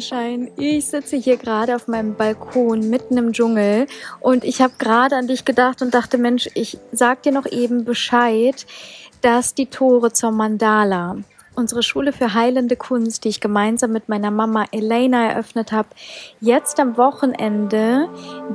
Sunshine, ich sitze hier gerade auf meinem Balkon mitten im Dschungel und ich habe gerade an dich gedacht und dachte, Mensch, ich sag dir noch eben Bescheid, dass die Tore zur Mandala unsere Schule für heilende Kunst, die ich gemeinsam mit meiner Mama Elena eröffnet habe, jetzt am Wochenende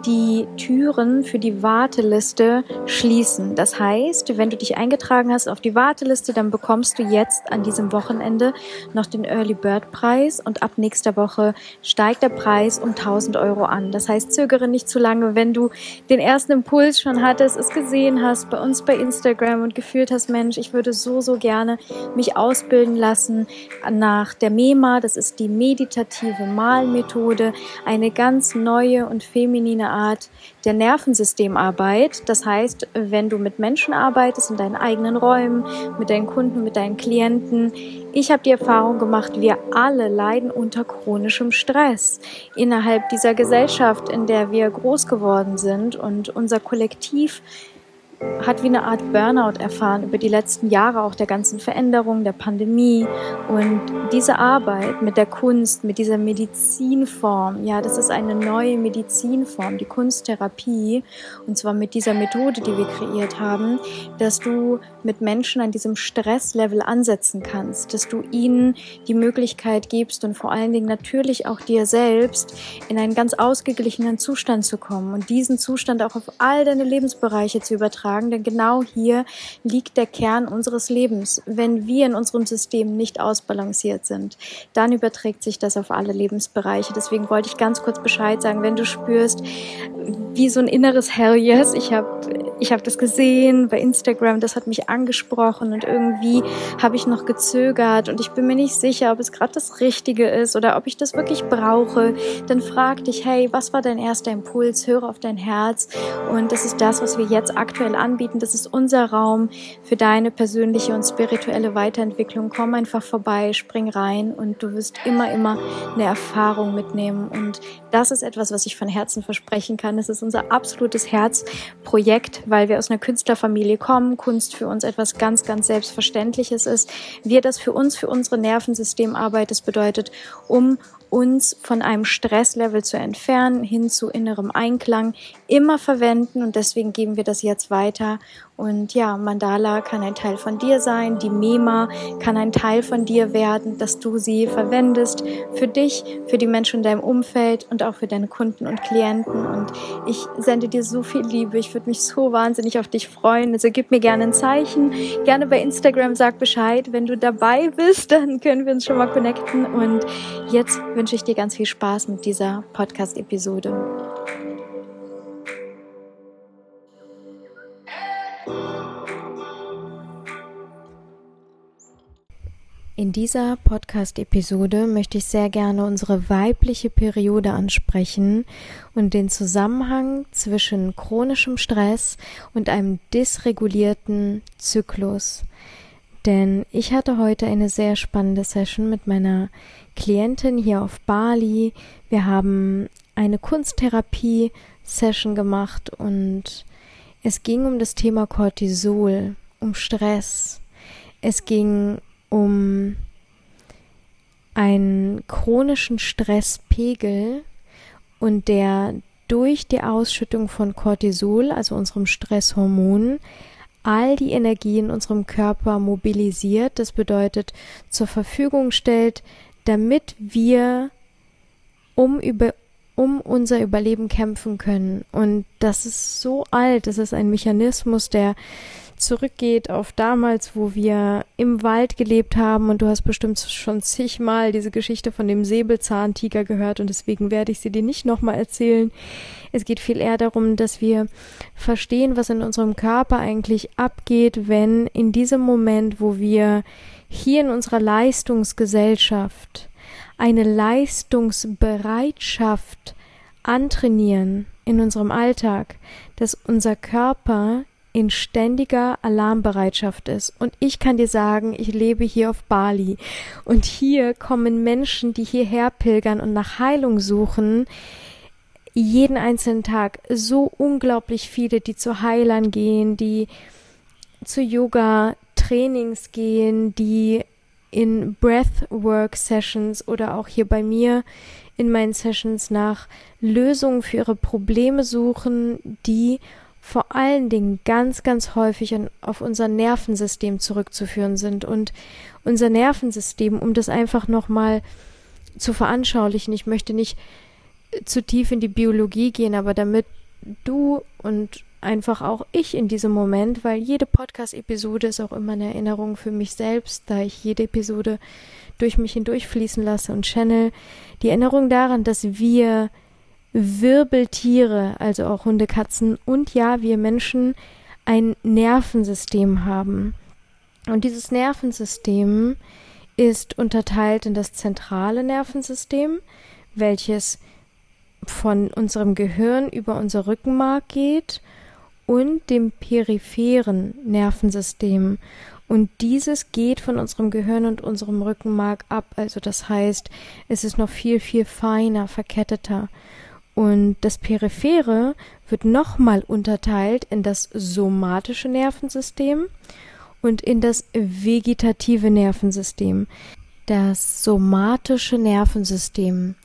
die Türen für die Warteliste schließen. Das heißt, wenn du dich eingetragen hast auf die Warteliste, dann bekommst du jetzt an diesem Wochenende noch den Early Bird Preis und ab nächster Woche steigt der Preis um 1000 Euro an. Das heißt, zögere nicht zu lange, wenn du den ersten Impuls schon hattest, es gesehen hast bei uns bei Instagram und gefühlt hast, Mensch, ich würde so, so gerne mich ausbilden ausbilden lassen nach der MEMA, das ist die meditative Malmethode, eine ganz neue und feminine Art der Nervensystemarbeit. Das heißt, wenn du mit Menschen arbeitest, in deinen eigenen Räumen, mit deinen Kunden, mit deinen Klienten, ich habe die Erfahrung gemacht, wir alle leiden unter chronischem Stress innerhalb dieser Gesellschaft, in der wir groß geworden sind und unser Kollektiv hat wie eine Art Burnout erfahren über die letzten Jahre auch der ganzen Veränderung, der Pandemie. Und diese Arbeit mit der Kunst, mit dieser Medizinform, ja, das ist eine neue Medizinform, die Kunsttherapie. Und zwar mit dieser Methode, die wir kreiert haben, dass du mit Menschen an diesem Stresslevel ansetzen kannst, dass du ihnen die Möglichkeit gibst und vor allen Dingen natürlich auch dir selbst in einen ganz ausgeglichenen Zustand zu kommen und diesen Zustand auch auf all deine Lebensbereiche zu übertragen beitragen, denn genau hier liegt der Kern unseres Lebens. Wenn wir in unserem System nicht ausbalanciert sind, dann überträgt sich das auf alle Lebensbereiche. Deswegen wollte ich ganz kurz Bescheid sagen, wenn du spürst, wie so ein inneres Hell yes, ich habe ich hab das gesehen bei Instagram, das hat mich angesprochen und irgendwie habe ich noch gezögert und ich bin mir nicht sicher, ob es gerade das Richtige ist oder ob ich das wirklich brauche, dann frag dich, hey, was war dein erster Impuls? Höre auf dein Herz und das ist das, was wir jetzt aktuell anbieten. Das ist unser Raum für deine persönliche und spirituelle Weiterentwicklung. Komm einfach vorbei, spring rein und du wirst immer, immer eine Erfahrung mitnehmen. Und das ist etwas, was ich von Herzen versprechen kann. Es ist unser absolutes Herzprojekt, weil wir aus einer Künstlerfamilie kommen. Kunst für uns etwas ganz, ganz Selbstverständliches ist. Wir das für uns, für unsere Nervensystemarbeit, das bedeutet, um uns von einem Stresslevel zu entfernen, hin zu innerem Einklang, immer verwenden und deswegen geben wir das jetzt weiter und ja, Mandala kann ein Teil von dir sein, die Mema kann ein Teil von dir werden, dass du sie verwendest für dich, für die Menschen in deinem Umfeld und auch für deine Kunden und Klienten. Und ich sende dir so viel Liebe. Ich würde mich so wahnsinnig auf dich freuen. Also gib mir gerne ein Zeichen. Gerne bei Instagram sag Bescheid. Wenn du dabei bist, dann können wir uns schon mal connecten. Und jetzt wünsche ich dir ganz viel Spaß mit dieser Podcast-Episode. In dieser Podcast-Episode möchte ich sehr gerne unsere weibliche Periode ansprechen und den Zusammenhang zwischen chronischem Stress und einem dysregulierten Zyklus. Denn ich hatte heute eine sehr spannende Session mit meiner Klientin hier auf Bali. Wir haben eine Kunsttherapie-Session gemacht und es ging um das Thema Cortisol, um Stress. Es ging um einen chronischen Stresspegel und der durch die Ausschüttung von Cortisol, also unserem Stresshormon, all die Energie in unserem Körper mobilisiert, das bedeutet zur Verfügung stellt, damit wir um über um unser Überleben kämpfen können. Und das ist so alt, das ist ein Mechanismus, der zurückgeht auf damals, wo wir im Wald gelebt haben und du hast bestimmt schon zigmal diese Geschichte von dem Säbelzahntiger gehört und deswegen werde ich sie dir nicht nochmal erzählen. Es geht viel eher darum, dass wir verstehen, was in unserem Körper eigentlich abgeht, wenn in diesem Moment, wo wir hier in unserer Leistungsgesellschaft eine Leistungsbereitschaft antrainieren in unserem Alltag, dass unser Körper in ständiger Alarmbereitschaft ist. Und ich kann dir sagen, ich lebe hier auf Bali. Und hier kommen Menschen, die hierher pilgern und nach Heilung suchen, jeden einzelnen Tag. So unglaublich viele, die zu Heilern gehen, die zu Yoga-Trainings gehen, die in Breathwork Sessions oder auch hier bei mir in meinen Sessions nach Lösungen für ihre Probleme suchen, die vor allen Dingen ganz, ganz häufig auf unser Nervensystem zurückzuführen sind. Und unser Nervensystem, um das einfach nochmal zu veranschaulichen, ich möchte nicht zu tief in die Biologie gehen, aber damit du und einfach auch ich in diesem Moment, weil jede Podcast-Episode ist auch immer eine Erinnerung für mich selbst, da ich jede Episode durch mich hindurchfließen lasse und channel, die Erinnerung daran, dass wir Wirbeltiere, also auch Hunde, Katzen und ja, wir Menschen ein Nervensystem haben. Und dieses Nervensystem ist unterteilt in das zentrale Nervensystem, welches von unserem Gehirn über unser Rückenmark geht und dem peripheren Nervensystem. Und dieses geht von unserem Gehirn und unserem Rückenmark ab. Also das heißt, es ist noch viel, viel feiner, verketteter. Und das Periphere wird nochmal unterteilt in das somatische Nervensystem und in das vegetative Nervensystem. Das somatische Nervensystem,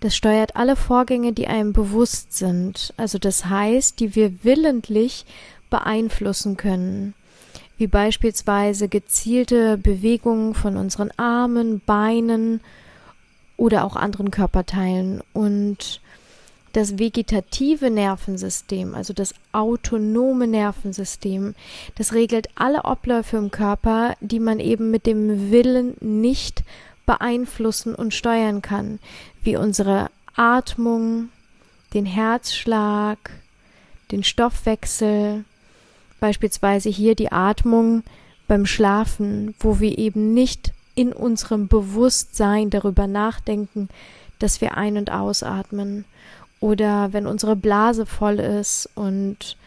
das steuert alle Vorgänge, die einem bewusst sind, also das heißt, die wir willentlich beeinflussen können, wie beispielsweise gezielte Bewegungen von unseren Armen, Beinen oder auch anderen Körperteilen. Und das vegetative Nervensystem, also das autonome Nervensystem, das regelt alle Abläufe im Körper, die man eben mit dem Willen nicht beeinflussen und steuern kann, wie unsere Atmung, den Herzschlag, den Stoffwechsel, beispielsweise hier die Atmung beim Schlafen, wo wir eben nicht in unserem Bewusstsein darüber nachdenken, dass wir ein- und ausatmen oder wenn unsere Blase voll ist und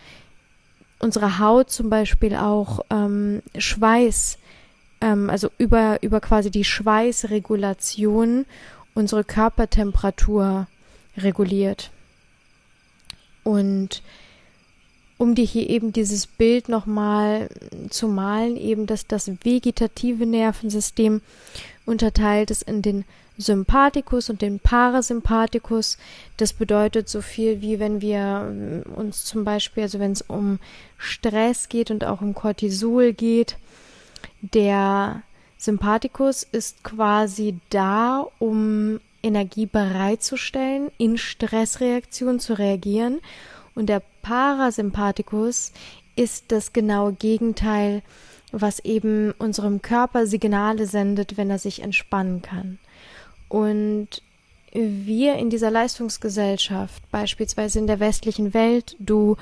unsere Haut zum Beispiel auch ähm, Schweiß, ähm, also über, über quasi die Schweißregulation unsere Körpertemperatur reguliert. Und um dir hier eben dieses Bild nochmal zu malen, eben dass das vegetative Nervensystem unterteilt ist in den Sympathikus und den Parasympathikus. Das bedeutet so viel wie wenn wir ähm, uns zum Beispiel, also wenn es um Stress geht und auch um Cortisol geht, der Sympathikus ist quasi da, um Energie bereitzustellen, in Stressreaktionen zu reagieren. Und der Parasympathikus ist das genaue Gegenteil, was eben unserem Körper Signale sendet, wenn er sich entspannen kann. Und wir in dieser Leistungsgesellschaft, beispielsweise in der westlichen Welt, du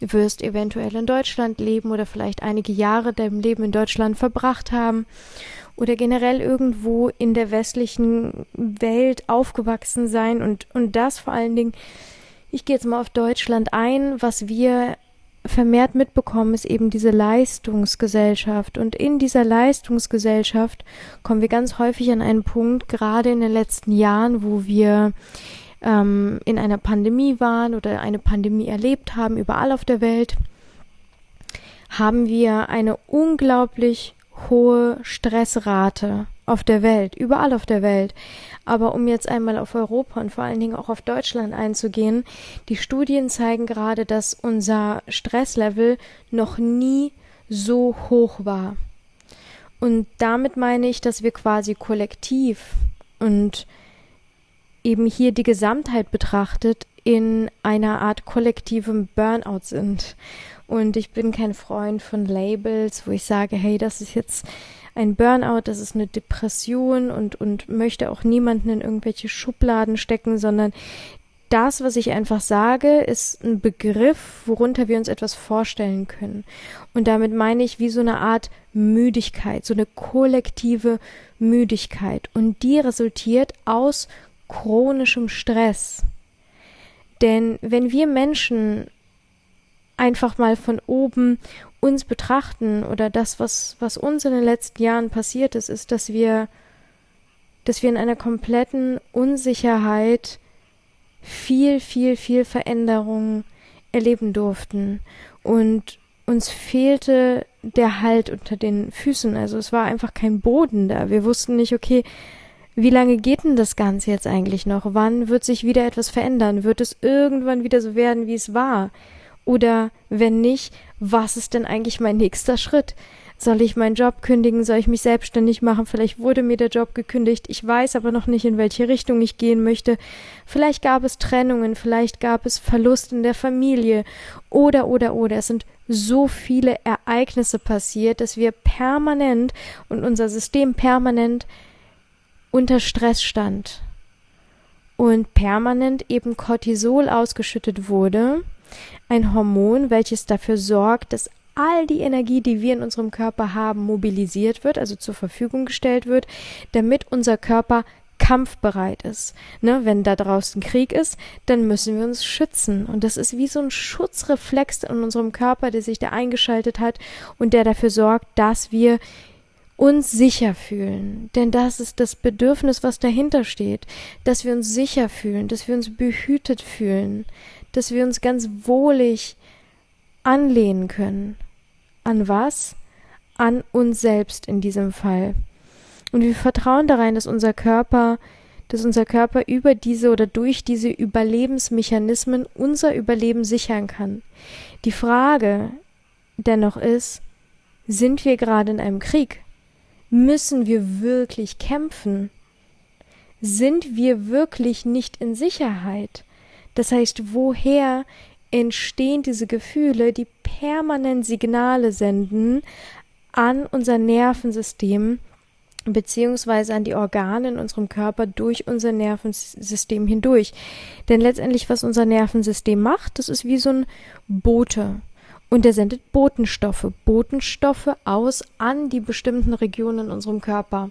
wirst eventuell in Deutschland leben oder vielleicht einige Jahre deinem Leben in Deutschland verbracht haben oder generell irgendwo in der westlichen Welt aufgewachsen sein und, und das vor allen Dingen, ich gehe jetzt mal auf Deutschland ein, was wir vermehrt mitbekommen, ist eben diese Leistungsgesellschaft. Und in dieser Leistungsgesellschaft kommen wir ganz häufig an einen Punkt, gerade in den letzten Jahren, wo wir ähm, in einer Pandemie waren oder eine Pandemie erlebt haben, überall auf der Welt, haben wir eine unglaublich hohe Stressrate auf der Welt, überall auf der Welt. Aber um jetzt einmal auf Europa und vor allen Dingen auch auf Deutschland einzugehen, die Studien zeigen gerade, dass unser Stresslevel noch nie so hoch war. Und damit meine ich, dass wir quasi kollektiv und eben hier die Gesamtheit betrachtet in einer Art kollektivem Burnout sind. Und ich bin kein Freund von Labels, wo ich sage, hey, das ist jetzt ein Burnout, das ist eine Depression und, und möchte auch niemanden in irgendwelche Schubladen stecken, sondern das, was ich einfach sage, ist ein Begriff, worunter wir uns etwas vorstellen können. Und damit meine ich wie so eine Art Müdigkeit, so eine kollektive Müdigkeit. Und die resultiert aus chronischem Stress. Denn wenn wir Menschen einfach mal von oben uns betrachten oder das, was, was uns in den letzten Jahren passiert ist, ist, dass wir, dass wir in einer kompletten Unsicherheit viel, viel, viel Veränderung erleben durften. Und uns fehlte der Halt unter den Füßen. Also es war einfach kein Boden da. Wir wussten nicht, okay, wie lange geht denn das Ganze jetzt eigentlich noch? Wann wird sich wieder etwas verändern? Wird es irgendwann wieder so werden, wie es war? Oder wenn nicht, was ist denn eigentlich mein nächster Schritt? Soll ich meinen Job kündigen? Soll ich mich selbstständig machen? Vielleicht wurde mir der Job gekündigt. Ich weiß aber noch nicht, in welche Richtung ich gehen möchte. Vielleicht gab es Trennungen, vielleicht gab es Verlust in der Familie. Oder, oder, oder. Es sind so viele Ereignisse passiert, dass wir permanent und unser System permanent unter Stress stand. Und permanent eben Cortisol ausgeschüttet wurde. Ein Hormon, welches dafür sorgt, dass all die Energie, die wir in unserem Körper haben, mobilisiert wird, also zur Verfügung gestellt wird, damit unser Körper kampfbereit ist. Ne, wenn da draußen Krieg ist, dann müssen wir uns schützen. Und das ist wie so ein Schutzreflex in unserem Körper, der sich da eingeschaltet hat und der dafür sorgt, dass wir uns sicher fühlen. Denn das ist das Bedürfnis, was dahinter steht. Dass wir uns sicher fühlen, dass wir uns behütet fühlen, dass wir uns ganz wohlig anlehnen können. An was? An uns selbst in diesem Fall. Und wir vertrauen darein, dass unser Körper, dass unser Körper über diese oder durch diese Überlebensmechanismen unser Überleben sichern kann. Die Frage dennoch ist, sind wir gerade in einem Krieg? Müssen wir wirklich kämpfen? Sind wir wirklich nicht in Sicherheit? Das heißt, woher entstehen diese Gefühle, die permanent Signale senden an unser Nervensystem beziehungsweise an die Organe in unserem Körper durch unser Nervensystem hindurch. Denn letztendlich, was unser Nervensystem macht, das ist wie so ein Bote. Und der sendet Botenstoffe, Botenstoffe aus an die bestimmten Regionen in unserem Körper.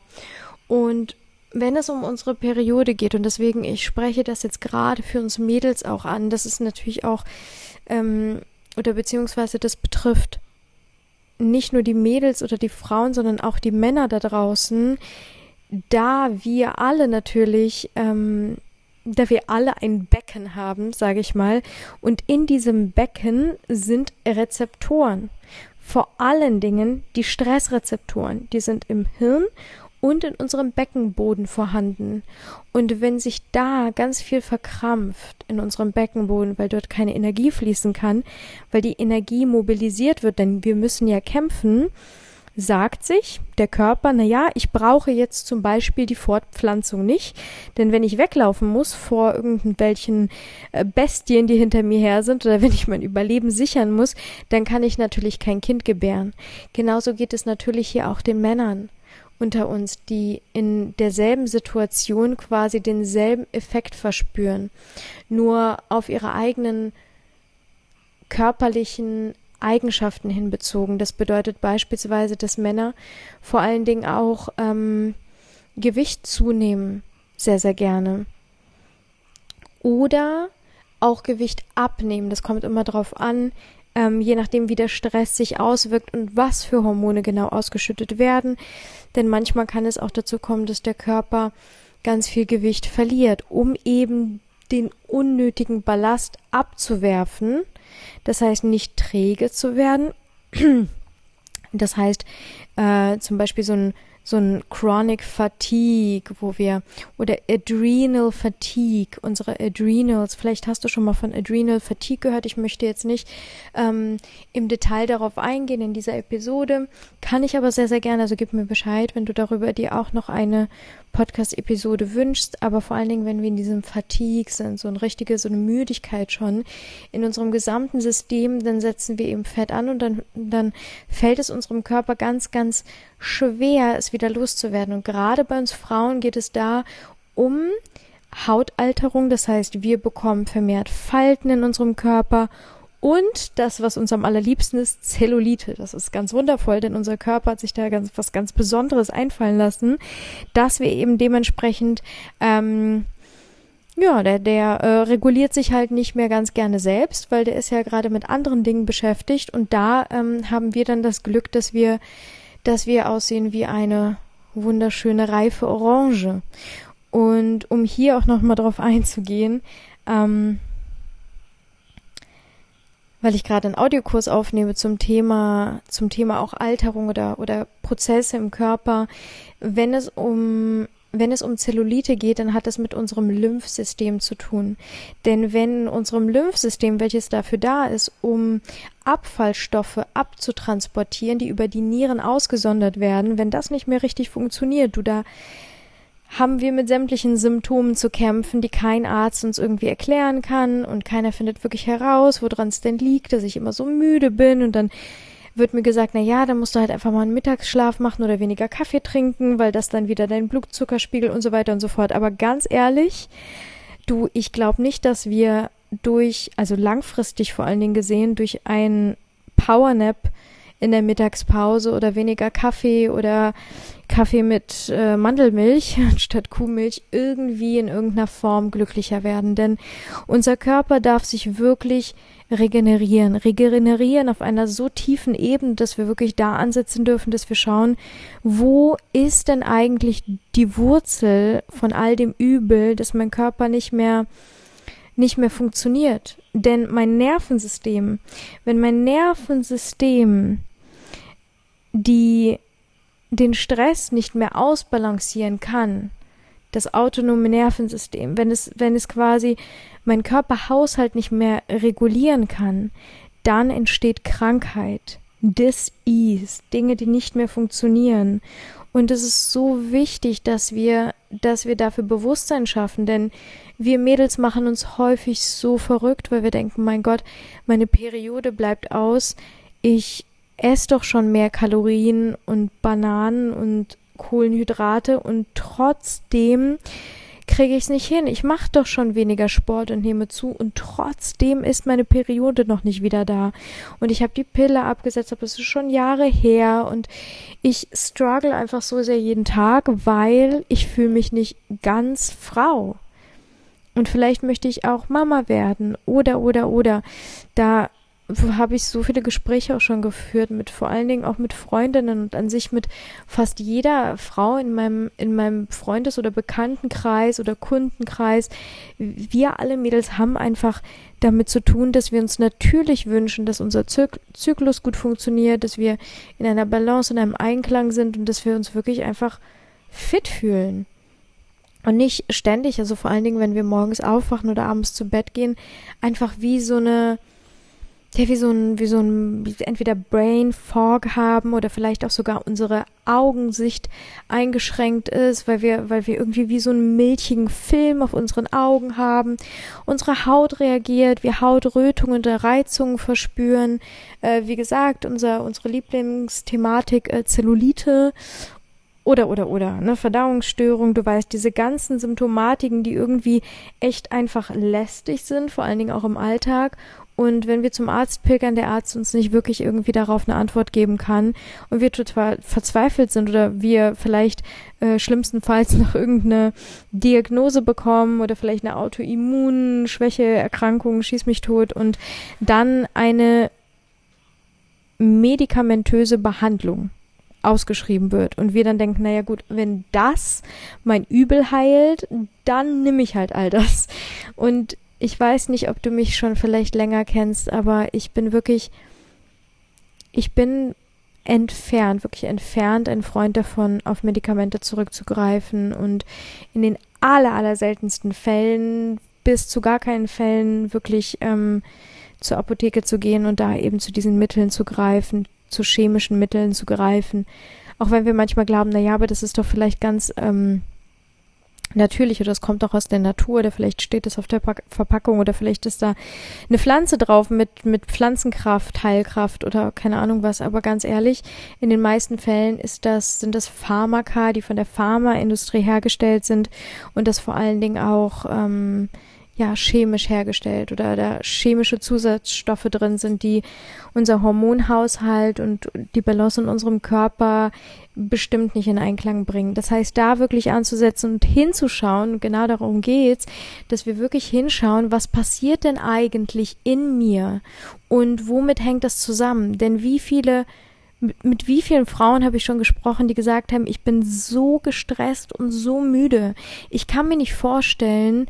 Und wenn es um unsere Periode geht, und deswegen, ich spreche das jetzt gerade für uns Mädels auch an, das ist natürlich auch, ähm, oder beziehungsweise das betrifft nicht nur die Mädels oder die Frauen, sondern auch die Männer da draußen, da wir alle natürlich, ähm, da wir alle ein Becken haben, sage ich mal, und in diesem Becken sind Rezeptoren. Vor allen Dingen die Stressrezeptoren, die sind im Hirn und in unserem Beckenboden vorhanden. Und wenn sich da ganz viel verkrampft in unserem Beckenboden, weil dort keine Energie fließen kann, weil die Energie mobilisiert wird, denn wir müssen ja kämpfen, sagt sich der Körper, na ja, ich brauche jetzt zum Beispiel die Fortpflanzung nicht, denn wenn ich weglaufen muss vor irgendwelchen äh, Bestien, die hinter mir her sind, oder wenn ich mein Überleben sichern muss, dann kann ich natürlich kein Kind gebären. Genauso geht es natürlich hier auch den Männern unter uns, die in derselben Situation quasi denselben Effekt verspüren, nur auf ihre eigenen körperlichen Eigenschaften hinbezogen. Das bedeutet beispielsweise, dass Männer vor allen Dingen auch ähm, Gewicht zunehmen, sehr, sehr gerne. Oder auch Gewicht abnehmen. Das kommt immer darauf an, ähm, je nachdem, wie der Stress sich auswirkt und was für Hormone genau ausgeschüttet werden. Denn manchmal kann es auch dazu kommen, dass der Körper ganz viel Gewicht verliert, um eben den unnötigen Ballast abzuwerfen. Das heißt, nicht träge zu werden. Das heißt, äh, zum Beispiel so ein so ein Chronic Fatigue, wo wir, oder Adrenal Fatigue, unsere Adrenals, vielleicht hast du schon mal von Adrenal Fatigue gehört, ich möchte jetzt nicht ähm, im Detail darauf eingehen in dieser Episode, kann ich aber sehr, sehr gerne, also gib mir Bescheid, wenn du darüber dir auch noch eine Podcast-Episode wünschst, aber vor allen Dingen, wenn wir in diesem Fatigue sind, so eine richtige, so eine Müdigkeit schon in unserem gesamten System, dann setzen wir eben Fett an und dann, dann fällt es unserem Körper ganz, ganz schwer, es wieder loszuwerden. Und gerade bei uns Frauen geht es da um Hautalterung, das heißt, wir bekommen vermehrt Falten in unserem Körper und das, was uns am allerliebsten ist, Zellulite. Das ist ganz wundervoll, denn unser Körper hat sich da ganz, was ganz Besonderes einfallen lassen, dass wir eben dementsprechend, ähm, ja, der, der äh, reguliert sich halt nicht mehr ganz gerne selbst, weil der ist ja gerade mit anderen Dingen beschäftigt und da ähm, haben wir dann das Glück, dass wir, dass wir aussehen wie eine wunderschöne reife Orange. Und um hier auch nochmal drauf einzugehen, ähm, weil ich gerade einen Audiokurs aufnehme zum Thema, zum Thema auch Alterung oder, oder Prozesse im Körper. Wenn es um wenn es um Zellulite geht, dann hat es mit unserem Lymphsystem zu tun. Denn wenn unserem Lymphsystem, welches dafür da ist, um Abfallstoffe abzutransportieren, die über die Nieren ausgesondert werden, wenn das nicht mehr richtig funktioniert, du da haben wir mit sämtlichen Symptomen zu kämpfen, die kein Arzt uns irgendwie erklären kann und keiner findet wirklich heraus, woran es denn liegt, dass ich immer so müde bin und dann wird mir gesagt, na ja, dann musst du halt einfach mal einen Mittagsschlaf machen oder weniger Kaffee trinken, weil das dann wieder dein Blutzuckerspiegel und so weiter und so fort. Aber ganz ehrlich, du, ich glaube nicht, dass wir durch, also langfristig vor allen Dingen gesehen, durch ein Powernap in der Mittagspause oder weniger Kaffee oder Kaffee mit äh, Mandelmilch statt Kuhmilch irgendwie in irgendeiner Form glücklicher werden. Denn unser Körper darf sich wirklich regenerieren. Regenerieren auf einer so tiefen Ebene, dass wir wirklich da ansetzen dürfen, dass wir schauen, wo ist denn eigentlich die Wurzel von all dem Übel, dass mein Körper nicht mehr nicht mehr funktioniert. Denn mein Nervensystem, wenn mein Nervensystem die den Stress nicht mehr ausbalancieren kann, das autonome Nervensystem, wenn es, wenn es quasi mein Körperhaushalt nicht mehr regulieren kann, dann entsteht Krankheit, Dis-Ease, Dinge, die nicht mehr funktionieren. Und es ist so wichtig, dass wir, dass wir dafür Bewusstsein schaffen, denn wir Mädels machen uns häufig so verrückt, weil wir denken, mein Gott, meine Periode bleibt aus, ich esse doch schon mehr Kalorien und Bananen und Kohlenhydrate und trotzdem kriege ich es nicht hin. Ich mache doch schon weniger Sport und nehme zu und trotzdem ist meine Periode noch nicht wieder da. Und ich habe die Pille abgesetzt, aber es ist schon Jahre her und ich struggle einfach so sehr jeden Tag, weil ich fühle mich nicht ganz Frau. Und vielleicht möchte ich auch Mama werden oder oder oder. Da habe ich so viele Gespräche auch schon geführt mit vor allen Dingen auch mit Freundinnen und an sich mit fast jeder Frau in meinem in meinem Freundes- oder Bekanntenkreis oder Kundenkreis. Wir alle Mädels haben einfach damit zu tun, dass wir uns natürlich wünschen, dass unser Zyk Zyklus gut funktioniert, dass wir in einer Balance, in einem Einklang sind und dass wir uns wirklich einfach fit fühlen. Und nicht ständig, also vor allen Dingen, wenn wir morgens aufwachen oder abends zu Bett gehen, einfach wie so eine ja, wie so ein, wie so ein, wie entweder Brain Fog haben oder vielleicht auch sogar unsere Augensicht eingeschränkt ist, weil wir, weil wir irgendwie wie so einen milchigen Film auf unseren Augen haben. Unsere Haut reagiert, wir Hautrötungen oder Reizungen verspüren. Äh, wie gesagt, unser, unsere Lieblingsthematik äh, Zellulite oder oder oder ne Verdauungsstörung, du weißt diese ganzen Symptomatiken, die irgendwie echt einfach lästig sind, vor allen Dingen auch im Alltag und wenn wir zum Arzt pilgern, der Arzt uns nicht wirklich irgendwie darauf eine Antwort geben kann und wir total verzweifelt sind oder wir vielleicht äh, schlimmstenfalls noch irgendeine Diagnose bekommen oder vielleicht eine Autoimmunschwäche, Erkrankung, schieß mich tot und dann eine medikamentöse Behandlung ausgeschrieben wird und wir dann denken, naja gut, wenn das mein Übel heilt, dann nimm ich halt all das. Und ich weiß nicht, ob du mich schon vielleicht länger kennst, aber ich bin wirklich, ich bin entfernt, wirklich entfernt ein Freund davon, auf Medikamente zurückzugreifen und in den aller, aller seltensten Fällen bis zu gar keinen Fällen wirklich ähm, zur Apotheke zu gehen und da eben zu diesen Mitteln zu greifen, zu chemischen Mitteln zu greifen. Auch wenn wir manchmal glauben, na ja, aber das ist doch vielleicht ganz ähm, natürlich oder es kommt auch aus der Natur oder vielleicht steht es auf der Pack Verpackung oder vielleicht ist da eine Pflanze drauf mit, mit Pflanzenkraft, Heilkraft oder keine Ahnung was. Aber ganz ehrlich, in den meisten Fällen ist das, sind das Pharmaka, die von der Pharmaindustrie hergestellt sind und das vor allen Dingen auch ähm, ja, chemisch hergestellt oder da chemische Zusatzstoffe drin sind, die unser Hormonhaushalt und die Balance in unserem Körper bestimmt nicht in Einklang bringen. Das heißt, da wirklich anzusetzen und hinzuschauen, genau darum geht's, dass wir wirklich hinschauen, was passiert denn eigentlich in mir und womit hängt das zusammen? Denn wie viele mit, wie vielen Frauen habe ich schon gesprochen, die gesagt haben, ich bin so gestresst und so müde. Ich kann mir nicht vorstellen,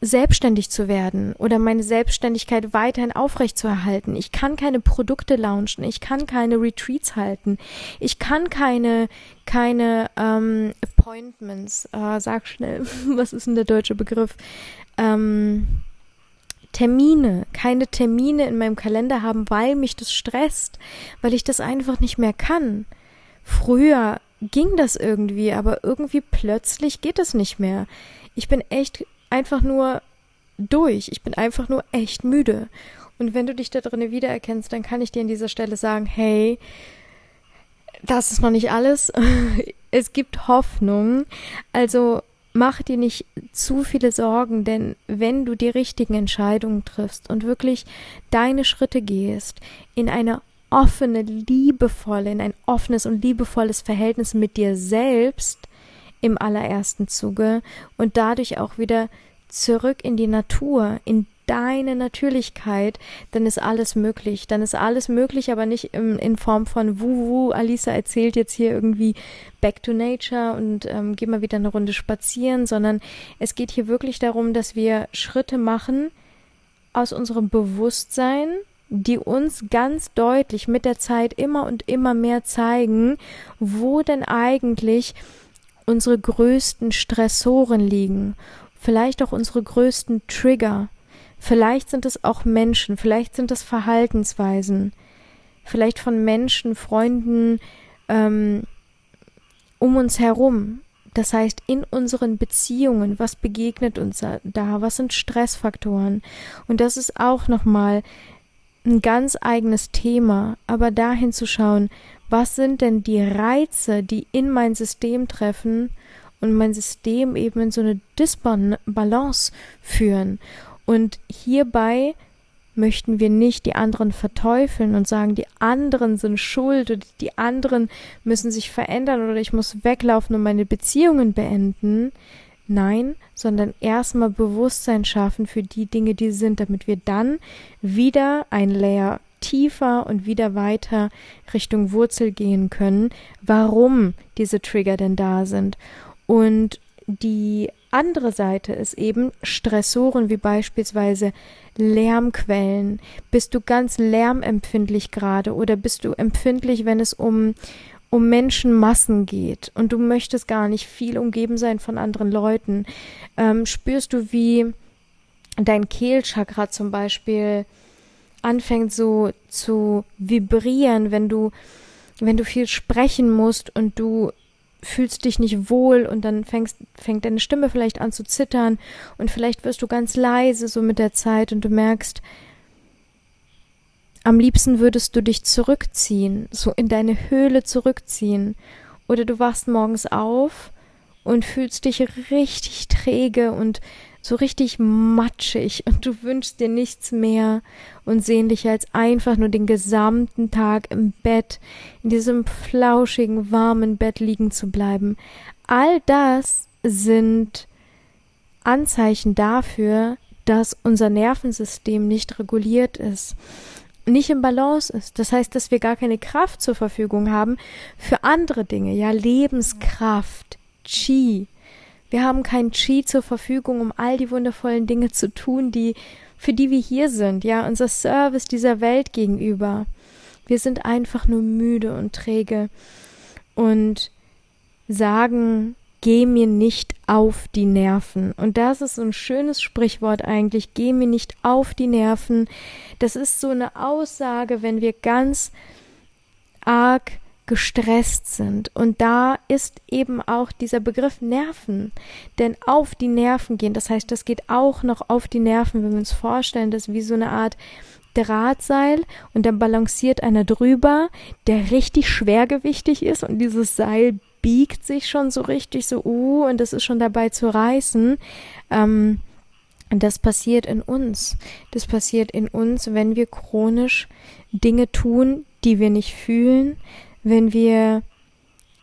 selbstständig zu werden oder meine Selbstständigkeit weiterhin aufrechtzuerhalten. Ich kann keine Produkte launchen, ich kann keine Retreats halten, ich kann keine keine ähm, Appointments. Äh, sag schnell, was ist denn der deutsche Begriff? Ähm, Termine, keine Termine in meinem Kalender haben, weil mich das stresst, weil ich das einfach nicht mehr kann. Früher ging das irgendwie, aber irgendwie plötzlich geht es nicht mehr. Ich bin echt einfach nur durch. Ich bin einfach nur echt müde. Und wenn du dich da drinnen wiedererkennst, dann kann ich dir an dieser Stelle sagen, hey, das ist noch nicht alles. es gibt Hoffnung. Also mach dir nicht zu viele Sorgen, denn wenn du die richtigen Entscheidungen triffst und wirklich deine Schritte gehst in eine offene, liebevolle, in ein offenes und liebevolles Verhältnis mit dir selbst im allerersten Zuge und dadurch auch wieder zurück in die Natur, in deine Natürlichkeit, dann ist alles möglich. Dann ist alles möglich, aber nicht im, in Form von Wuhu. Alisa erzählt jetzt hier irgendwie Back to Nature und ähm, geh mal wieder eine Runde spazieren, sondern es geht hier wirklich darum, dass wir Schritte machen aus unserem Bewusstsein, die uns ganz deutlich mit der Zeit immer und immer mehr zeigen, wo denn eigentlich unsere größten Stressoren liegen, vielleicht auch unsere größten Trigger, Vielleicht sind es auch Menschen, vielleicht sind es Verhaltensweisen, vielleicht von Menschen, Freunden ähm, um uns herum. Das heißt, in unseren Beziehungen, was begegnet uns da? Was sind Stressfaktoren? Und das ist auch nochmal ein ganz eigenes Thema, aber dahin zu schauen, was sind denn die Reize, die in mein System treffen und mein System eben in so eine Disbalance führen. Und hierbei möchten wir nicht die anderen verteufeln und sagen, die anderen sind schuld oder die anderen müssen sich verändern oder ich muss weglaufen und meine Beziehungen beenden. Nein, sondern erstmal Bewusstsein schaffen für die Dinge, die sind, damit wir dann wieder ein Layer tiefer und wieder weiter Richtung Wurzel gehen können, warum diese Trigger denn da sind. Und die andere Seite ist eben Stressoren wie beispielsweise Lärmquellen. Bist du ganz lärmempfindlich gerade oder bist du empfindlich, wenn es um um Menschenmassen geht und du möchtest gar nicht viel umgeben sein von anderen Leuten, ähm, spürst du, wie dein Kehlchakra zum Beispiel anfängt so zu vibrieren, wenn du wenn du viel sprechen musst und du fühlst dich nicht wohl und dann fängst, fängt deine Stimme vielleicht an zu zittern und vielleicht wirst du ganz leise so mit der Zeit und du merkst, am liebsten würdest du dich zurückziehen, so in deine Höhle zurückziehen. Oder du wachst morgens auf und fühlst dich richtig träge und so richtig matschig und du wünschst dir nichts mehr und sehnlicher als einfach nur den gesamten Tag im Bett, in diesem flauschigen, warmen Bett liegen zu bleiben. All das sind Anzeichen dafür, dass unser Nervensystem nicht reguliert ist, nicht im Balance ist. Das heißt, dass wir gar keine Kraft zur Verfügung haben für andere Dinge, ja, Lebenskraft, Chi, wir haben kein Chi zur Verfügung, um all die wundervollen Dinge zu tun, die, für die wir hier sind, ja, unser Service dieser Welt gegenüber. Wir sind einfach nur müde und träge und sagen, geh mir nicht auf die Nerven. Und das ist so ein schönes Sprichwort eigentlich, geh mir nicht auf die Nerven. Das ist so eine Aussage, wenn wir ganz arg gestresst sind. Und da ist eben auch dieser Begriff Nerven. Denn auf die Nerven gehen, das heißt, das geht auch noch auf die Nerven, wenn wir uns vorstellen, das ist wie so eine Art Drahtseil und dann balanciert einer drüber, der richtig schwergewichtig ist und dieses Seil biegt sich schon so richtig so, uh, und das ist schon dabei zu reißen. Ähm, das passiert in uns. Das passiert in uns, wenn wir chronisch Dinge tun, die wir nicht fühlen, wenn wir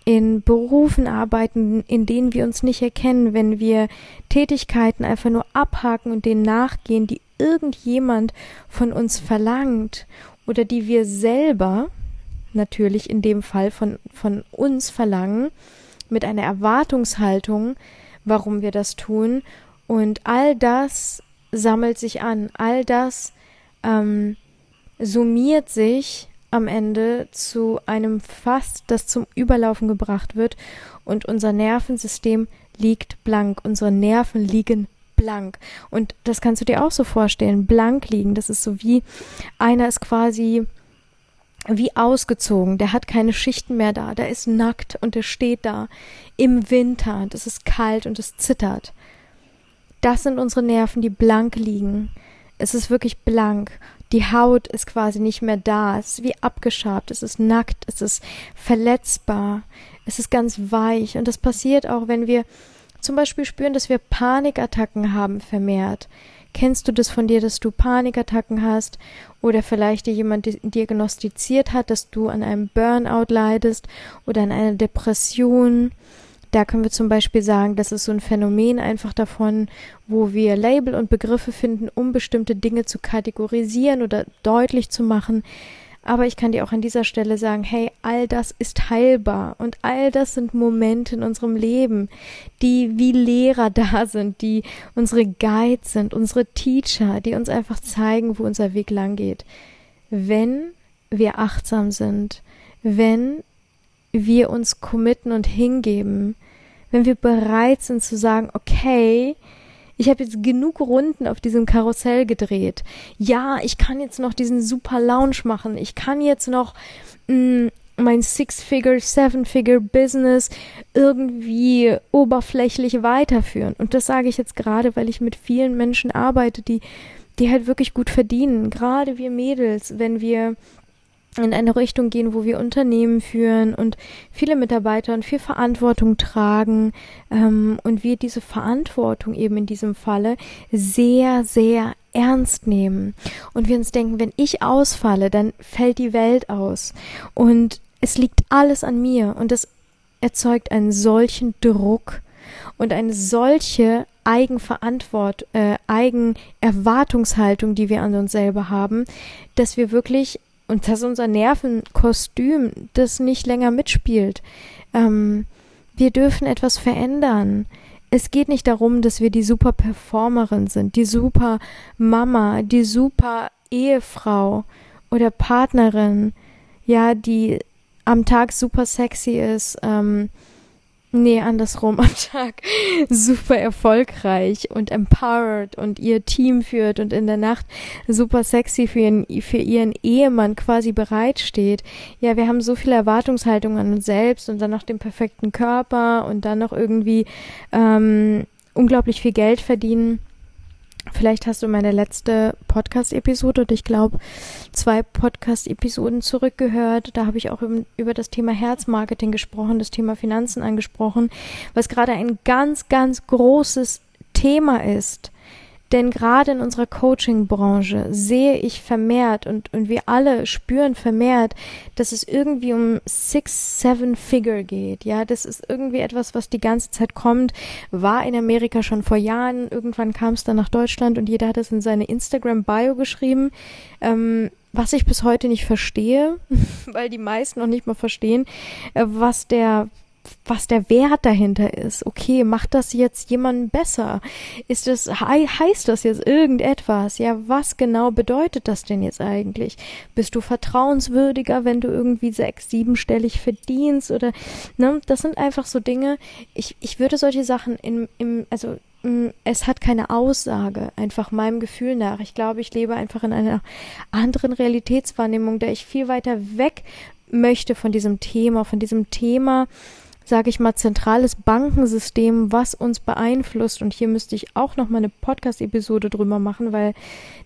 in Berufen arbeiten, in denen wir uns nicht erkennen, wenn wir Tätigkeiten einfach nur abhaken und denen nachgehen, die irgendjemand von uns verlangt oder die wir selber natürlich in dem Fall von, von uns verlangen, mit einer Erwartungshaltung, warum wir das tun. Und all das sammelt sich an, all das ähm, summiert sich am Ende zu einem Fass, das zum Überlaufen gebracht wird. Und unser Nervensystem liegt blank, unsere Nerven liegen blank. Und das kannst du dir auch so vorstellen, blank liegen, das ist so wie einer ist quasi wie ausgezogen, der hat keine Schichten mehr da, der ist nackt und der steht da im Winter und es ist kalt und es zittert. Das sind unsere Nerven, die blank liegen. Es ist wirklich blank. Die Haut ist quasi nicht mehr da. Es ist wie abgeschabt. Es ist nackt. Es ist verletzbar. Es ist ganz weich. Und das passiert auch, wenn wir zum Beispiel spüren, dass wir Panikattacken haben vermehrt. Kennst du das von dir, dass du Panikattacken hast oder vielleicht dir jemand diagnostiziert hat, dass du an einem Burnout leidest oder an einer Depression? Da können wir zum Beispiel sagen, das ist so ein Phänomen einfach davon, wo wir Label und Begriffe finden, um bestimmte Dinge zu kategorisieren oder deutlich zu machen. Aber ich kann dir auch an dieser Stelle sagen, hey, all das ist heilbar und all das sind Momente in unserem Leben, die wie Lehrer da sind, die unsere Guides sind, unsere Teacher, die uns einfach zeigen, wo unser Weg lang geht. Wenn wir achtsam sind, wenn wir uns committen und hingeben, wenn wir bereit sind zu sagen, okay, ich habe jetzt genug Runden auf diesem Karussell gedreht. Ja, ich kann jetzt noch diesen super Lounge machen. Ich kann jetzt noch mh, mm, mein Six-Figure, Seven-Figure-Business irgendwie oberflächlich weiterführen. Und das sage ich jetzt gerade, weil ich mit vielen Menschen arbeite, die, die halt wirklich gut verdienen. Gerade wir Mädels, wenn wir in eine Richtung gehen, wo wir Unternehmen führen und viele Mitarbeiter und viel Verantwortung tragen ähm, und wir diese Verantwortung eben in diesem Falle sehr, sehr ernst nehmen. Und wir uns denken, wenn ich ausfalle, dann fällt die Welt aus. Und es liegt alles an mir und das erzeugt einen solchen Druck und eine solche Eigenverantwort, äh, Eigenerwartungshaltung, die wir an uns selber haben, dass wir wirklich und dass unser Nervenkostüm das nicht länger mitspielt. Ähm, wir dürfen etwas verändern. Es geht nicht darum, dass wir die super Performerin sind, die super Mama, die super Ehefrau oder Partnerin, ja, die am Tag super sexy ist, ähm, Nee, andersrum am Tag super erfolgreich und empowered und ihr Team führt und in der Nacht super sexy für ihren, für ihren Ehemann quasi bereitsteht. Ja, wir haben so viele Erwartungshaltungen an uns selbst und dann noch den perfekten Körper und dann noch irgendwie ähm, unglaublich viel Geld verdienen. Vielleicht hast du meine letzte Podcast-Episode und ich glaube zwei Podcast-Episoden zurückgehört. Da habe ich auch über das Thema Herzmarketing gesprochen, das Thema Finanzen angesprochen, was gerade ein ganz, ganz großes Thema ist. Denn gerade in unserer Coaching-Branche sehe ich vermehrt und, und wir alle spüren vermehrt, dass es irgendwie um Six, Seven Figure geht. Ja, das ist irgendwie etwas, was die ganze Zeit kommt, war in Amerika schon vor Jahren. Irgendwann kam es dann nach Deutschland und jeder hat es in seine Instagram-Bio geschrieben. Ähm, was ich bis heute nicht verstehe, weil die meisten noch nicht mal verstehen, äh, was der was der Wert dahinter ist. Okay, macht das jetzt jemanden besser? Ist das, heißt das jetzt irgendetwas? Ja, was genau bedeutet das denn jetzt eigentlich? Bist du vertrauenswürdiger, wenn du irgendwie sechs, siebenstellig verdienst oder, ne? Das sind einfach so Dinge. Ich, ich würde solche Sachen im, im, also, mm, es hat keine Aussage, einfach meinem Gefühl nach. Ich glaube, ich lebe einfach in einer anderen Realitätswahrnehmung, der ich viel weiter weg möchte von diesem Thema, von diesem Thema, sage ich mal, zentrales Bankensystem, was uns beeinflusst. Und hier müsste ich auch noch mal eine Podcast-Episode drüber machen, weil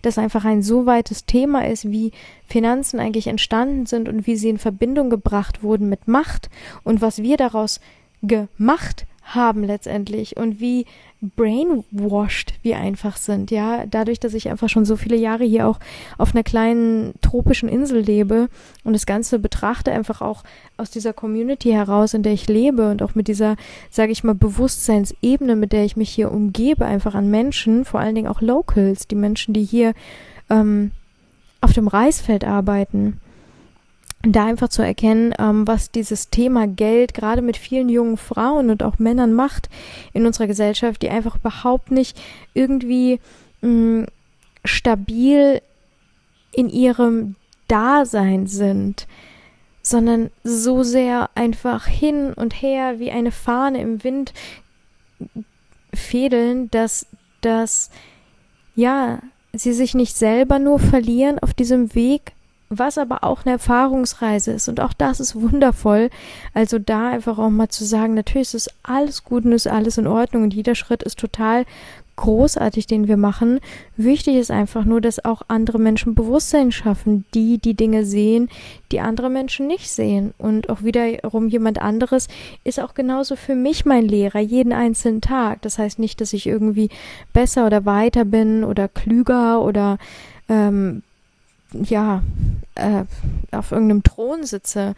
das einfach ein so weites Thema ist, wie Finanzen eigentlich entstanden sind und wie sie in Verbindung gebracht wurden mit Macht und was wir daraus gemacht haben letztendlich und wie brainwashed wir einfach sind, ja, dadurch, dass ich einfach schon so viele Jahre hier auch auf einer kleinen tropischen Insel lebe und das Ganze betrachte einfach auch aus dieser Community heraus, in der ich lebe und auch mit dieser, sage ich mal, Bewusstseinsebene, mit der ich mich hier umgebe, einfach an Menschen, vor allen Dingen auch Locals, die Menschen, die hier ähm, auf dem Reisfeld arbeiten da einfach zu erkennen, ähm, was dieses Thema Geld gerade mit vielen jungen Frauen und auch Männern macht in unserer Gesellschaft, die einfach überhaupt nicht irgendwie mh, stabil in ihrem Dasein sind, sondern so sehr einfach hin und her wie eine Fahne im Wind fädeln, dass, dass, ja, sie sich nicht selber nur verlieren auf diesem Weg, was aber auch eine Erfahrungsreise ist. Und auch das ist wundervoll. Also da einfach auch mal zu sagen, natürlich ist es alles gut und ist alles in Ordnung und jeder Schritt ist total großartig, den wir machen. Wichtig ist einfach nur, dass auch andere Menschen Bewusstsein schaffen, die die Dinge sehen, die andere Menschen nicht sehen. Und auch wiederum jemand anderes ist auch genauso für mich mein Lehrer, jeden einzelnen Tag. Das heißt nicht, dass ich irgendwie besser oder weiter bin oder klüger oder ähm, ja, äh, auf irgendeinem Thron sitze.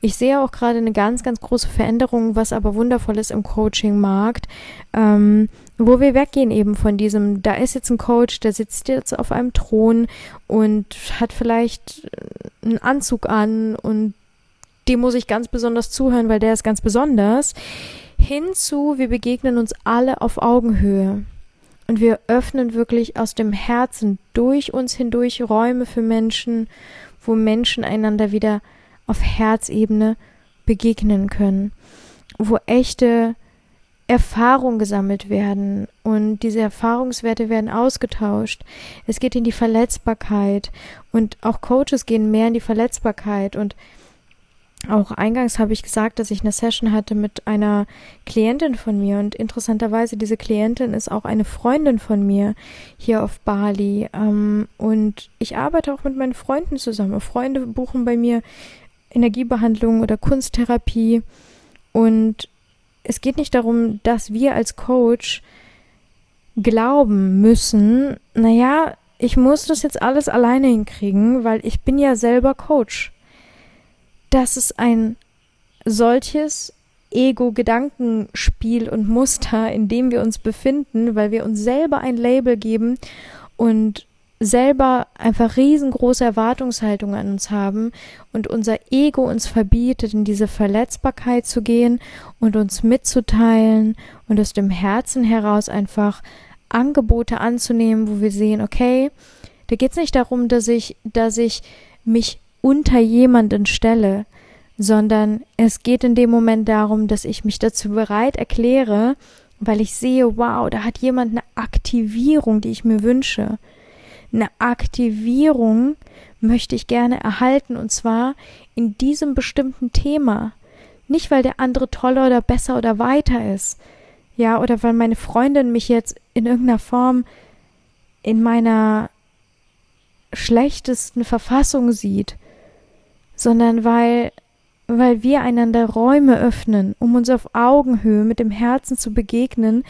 Ich sehe auch gerade eine ganz, ganz große Veränderung, was aber wundervoll ist im Coaching-Markt, ähm, wo wir weggehen eben von diesem, da ist jetzt ein Coach, der sitzt jetzt auf einem Thron und hat vielleicht einen Anzug an und dem muss ich ganz besonders zuhören, weil der ist ganz besonders, hinzu, wir begegnen uns alle auf Augenhöhe. Und wir öffnen wirklich aus dem Herzen durch uns hindurch Räume für Menschen, wo Menschen einander wieder auf Herzebene begegnen können, wo echte Erfahrungen gesammelt werden. Und diese Erfahrungswerte werden ausgetauscht. Es geht in die Verletzbarkeit. Und auch Coaches gehen mehr in die Verletzbarkeit. Und auch eingangs habe ich gesagt, dass ich eine Session hatte mit einer Klientin von mir und interessanterweise diese Klientin ist auch eine Freundin von mir hier auf Bali. Ähm, und ich arbeite auch mit meinen Freunden zusammen. Freunde buchen bei mir Energiebehandlung oder Kunsttherapie. Und es geht nicht darum, dass wir als Coach glauben müssen, naja, ich muss das jetzt alles alleine hinkriegen, weil ich bin ja selber Coach dass es ein solches Ego-Gedankenspiel und Muster, in dem wir uns befinden, weil wir uns selber ein Label geben und selber einfach riesengroße Erwartungshaltungen an uns haben und unser Ego uns verbietet, in diese Verletzbarkeit zu gehen und uns mitzuteilen und aus dem Herzen heraus einfach Angebote anzunehmen, wo wir sehen, okay, da geht es nicht darum, dass ich, dass ich mich unter jemanden stelle, sondern es geht in dem Moment darum, dass ich mich dazu bereit erkläre, weil ich sehe, wow, da hat jemand eine Aktivierung, die ich mir wünsche. Eine Aktivierung möchte ich gerne erhalten und zwar in diesem bestimmten Thema. Nicht, weil der andere toller oder besser oder weiter ist. Ja, oder weil meine Freundin mich jetzt in irgendeiner Form in meiner schlechtesten Verfassung sieht sondern weil weil wir einander Räume öffnen, um uns auf Augenhöhe mit dem Herzen zu begegnen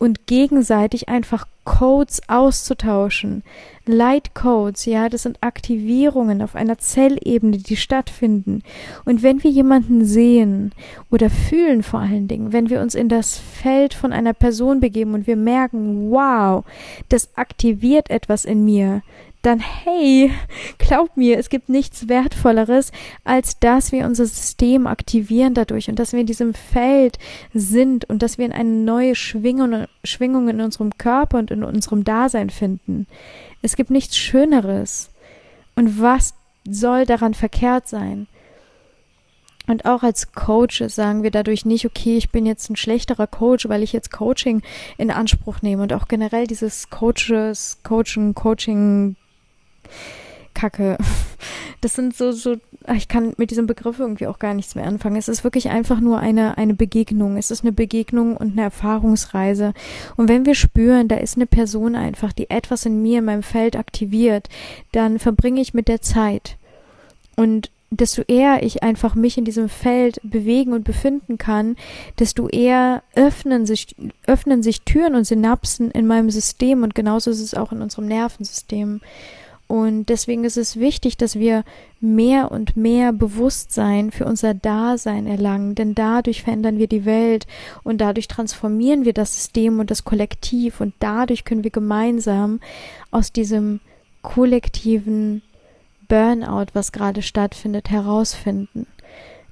und gegenseitig einfach Codes auszutauschen. Leitcodes, ja, das sind Aktivierungen auf einer Zellebene, die stattfinden. Und wenn wir jemanden sehen oder fühlen vor allen Dingen, wenn wir uns in das Feld von einer Person begeben und wir merken, wow, das aktiviert etwas in mir, dann hey, glaub mir, es gibt nichts Wertvolleres, als dass wir unser System aktivieren dadurch und dass wir in diesem Feld sind und dass wir in eine neue Schwingung, Schwingung in unserem Körper und in unserem Dasein finden. Es gibt nichts Schöneres. Und was soll daran verkehrt sein? Und auch als Coach sagen wir dadurch nicht, okay, ich bin jetzt ein schlechterer Coach, weil ich jetzt Coaching in Anspruch nehme und auch generell dieses Coaches, Coaching, Coaching Kacke. Das sind so, so, ich kann mit diesem Begriff irgendwie auch gar nichts mehr anfangen. Es ist wirklich einfach nur eine, eine Begegnung. Es ist eine Begegnung und eine Erfahrungsreise. Und wenn wir spüren, da ist eine Person einfach, die etwas in mir, in meinem Feld aktiviert, dann verbringe ich mit der Zeit. Und desto eher ich einfach mich in diesem Feld bewegen und befinden kann, desto eher öffnen sich, öffnen sich Türen und Synapsen in meinem System und genauso ist es auch in unserem Nervensystem. Und deswegen ist es wichtig, dass wir mehr und mehr Bewusstsein für unser Dasein erlangen, denn dadurch verändern wir die Welt und dadurch transformieren wir das System und das Kollektiv und dadurch können wir gemeinsam aus diesem kollektiven Burnout, was gerade stattfindet, herausfinden.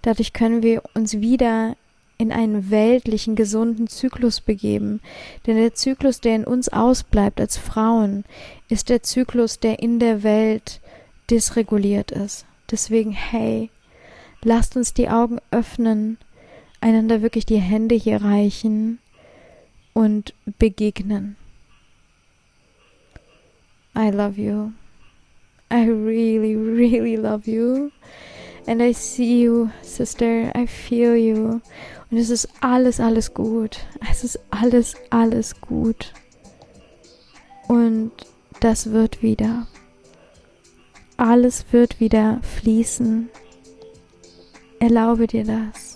Dadurch können wir uns wieder in einen weltlichen, gesunden Zyklus begeben. Denn der Zyklus, der in uns ausbleibt als Frauen, ist der Zyklus, der in der Welt dysreguliert ist. Deswegen, hey, lasst uns die Augen öffnen, einander wirklich die Hände hier reichen und begegnen. I love you. I really, really love you. And I see you, sister. I feel you. Und es ist alles, alles gut. Es ist alles, alles gut. Und das wird wieder. Alles wird wieder fließen. Erlaube dir das.